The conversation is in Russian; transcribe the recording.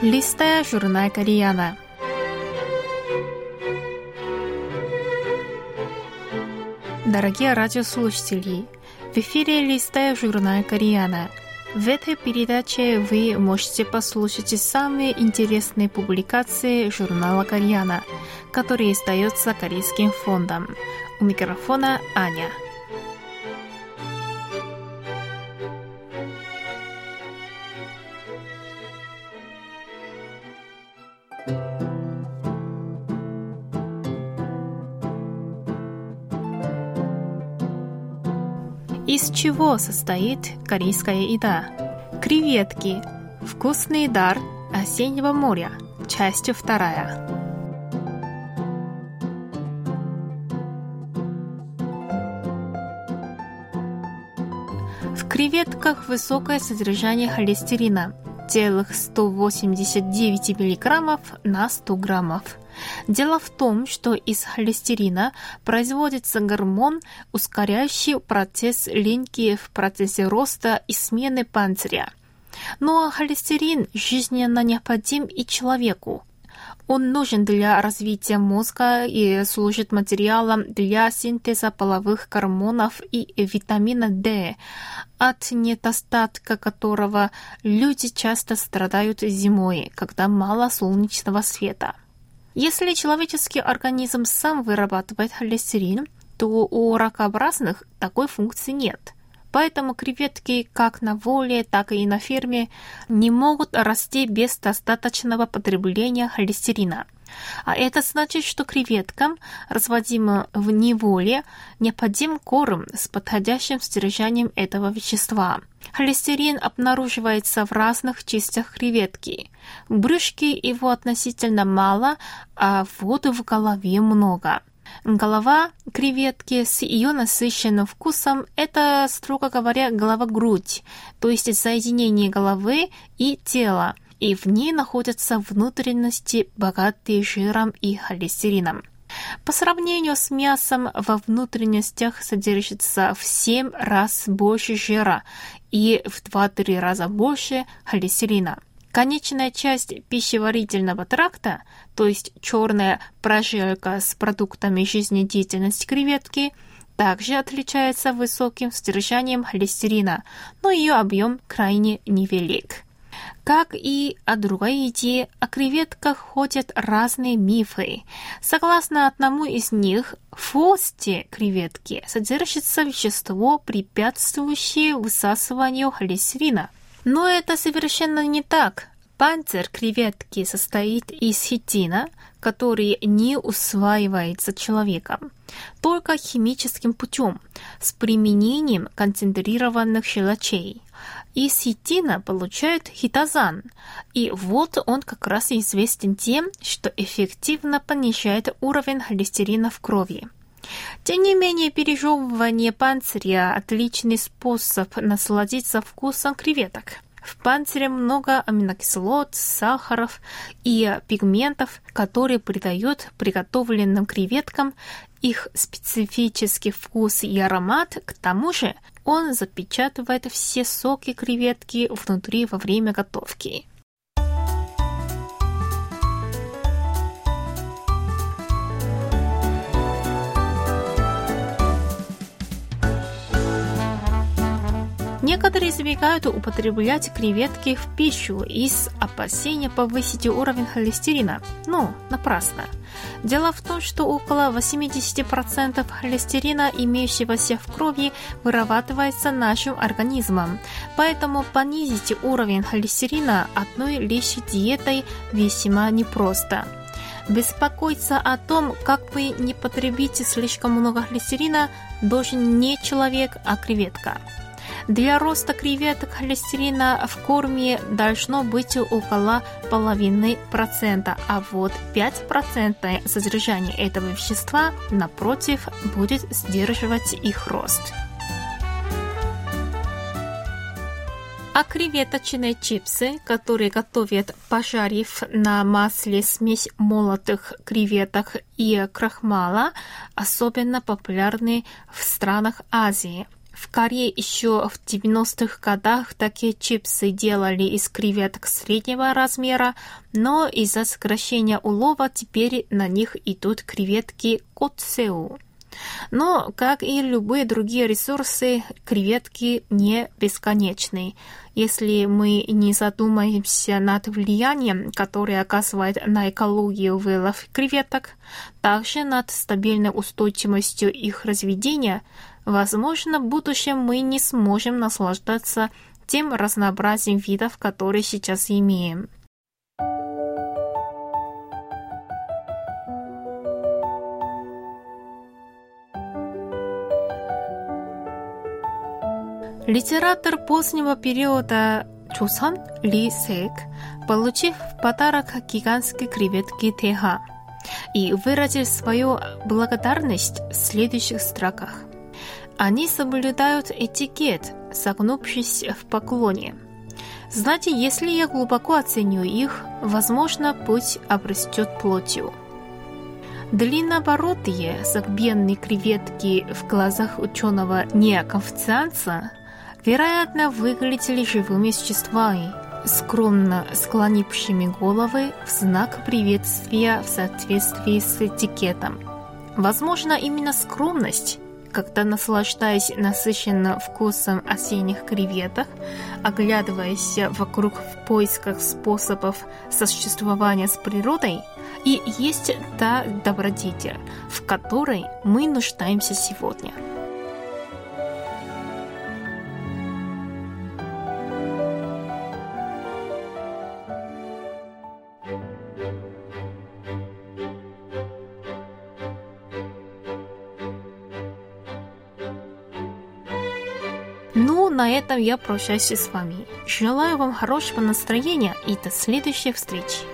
Листая журнал Koreana. Дорогие радиослушатели, в эфире «Листая журнал Koreana». В этой передаче вы можете послушать самые интересные публикации журнала Koreana, который издается Корейским фондом. У микрофона Аня. Из чего состоит корейская еда? Креветки. Вкусный дар осеннего моря. Часть вторая. В креветках высокое содержание холестерина целых 189 мг на 100 граммов. Дело в том, что из холестерина производится гормон, ускоряющий процесс линьки в процессе роста и смены панциря. Но холестерин жизненно необходим и человеку. Он нужен для развития мозга и служит материалом для синтеза половых гормонов и витамина D, от недостатка которого люди часто страдают зимой, когда мало солнечного света. Если человеческий организм сам вырабатывает холестерин, то у ракообразных такой функции нет. Поэтому креветки как на воле, так и на ферме не могут расти без достаточного потребления холестерина. А это значит, что креветкам, разводимым в неволе, необходим корм с подходящим содержанием этого вещества. Холестерин обнаруживается в разных частях креветки. В брюшке его относительно мало, а воды в голове много. Голова креветки с ее насыщенным вкусом – это, строго говоря, голова-грудь, то есть соединение головы и тела, и в ней находятся внутренности, богатые жиром и холестерином. По сравнению с мясом, во внутренностях содержится в 7 раз больше жира и в 2-3 раза больше холестерина. Конечная часть пищеварительного тракта, то есть черная прожилка с продуктами жизнедеятельности креветки, также отличается высоким содержанием холестерина, но ее объем крайне невелик. Как и о другой еде, о креветках ходят разные мифы. Согласно одному из них, в хвосте креветки содержится вещество, препятствующее высасыванию холестерина – но это совершенно не так. Панцирь креветки состоит из хитина, который не усваивается человеком, только химическим путем, с применением концентрированных щелочей. Из хитина получают хитозан, и вот он как раз известен тем, что эффективно понижает уровень холестерина в крови. Тем не менее, пережевывание панциря – отличный способ насладиться вкусом креветок. В панцире много аминокислот, сахаров и пигментов, которые придают приготовленным креветкам их специфический вкус и аромат. К тому же он запечатывает все соки креветки внутри во время готовки. Некоторые избегают употреблять креветки в пищу из опасения повысить уровень холестерина, но напрасно. Дело в том, что около 80% холестерина, имеющегося в крови, вырабатывается нашим организмом, поэтому понизить уровень холестерина одной лишь диетой весьма непросто. Беспокоиться о том, как вы не потребите слишком много холестерина, должен не человек, а креветка. Для роста креветок холестерина в корме должно быть около половины процента, а вот 5% содержания этого вещества, напротив, будет сдерживать их рост. А креветочные чипсы, которые готовят, пожарив на масле смесь молотых креветок и крахмала, особенно популярны в странах Азии – В Корее еще в 90-х годах такие чипсы делали из креветок среднего размера, но из-за сокращения улова теперь на них идут креветки котсеу. Но, как и любые другие ресурсы, креветки не бесконечны. Если мы не задумаемся над влиянием, которое оказывает на экологию вылов креветок, также над стабильной устойчивостью их разведения, возможно, в будущем мы не сможем наслаждаться тем разнообразием видов, которые сейчас имеем. Литератор позднего периода Чусан Ли Сек, получив в подарок гигантские креветки Теха, и выразил свою благодарность в следующих строках. Они соблюдают этикет, согнувшись в поклоне. Знаете, если я глубоко оценю их, возможно, путь обрастет плотью. Длиннобородые загбенные креветки в глазах ученого неоконфцианца вероятно, выглядели живыми существами, скромно склонившими головы в знак приветствия в соответствии с этикетом. Возможно, именно скромность, когда наслаждаясь насыщенным вкусом осенних креветок, оглядываясь вокруг в поисках способов сосуществования с природой, и есть та добродетель, в которой мы нуждаемся сегодня. на этом я прощаюсь с вами. Желаю вам хорошего настроения и до следующих встреч.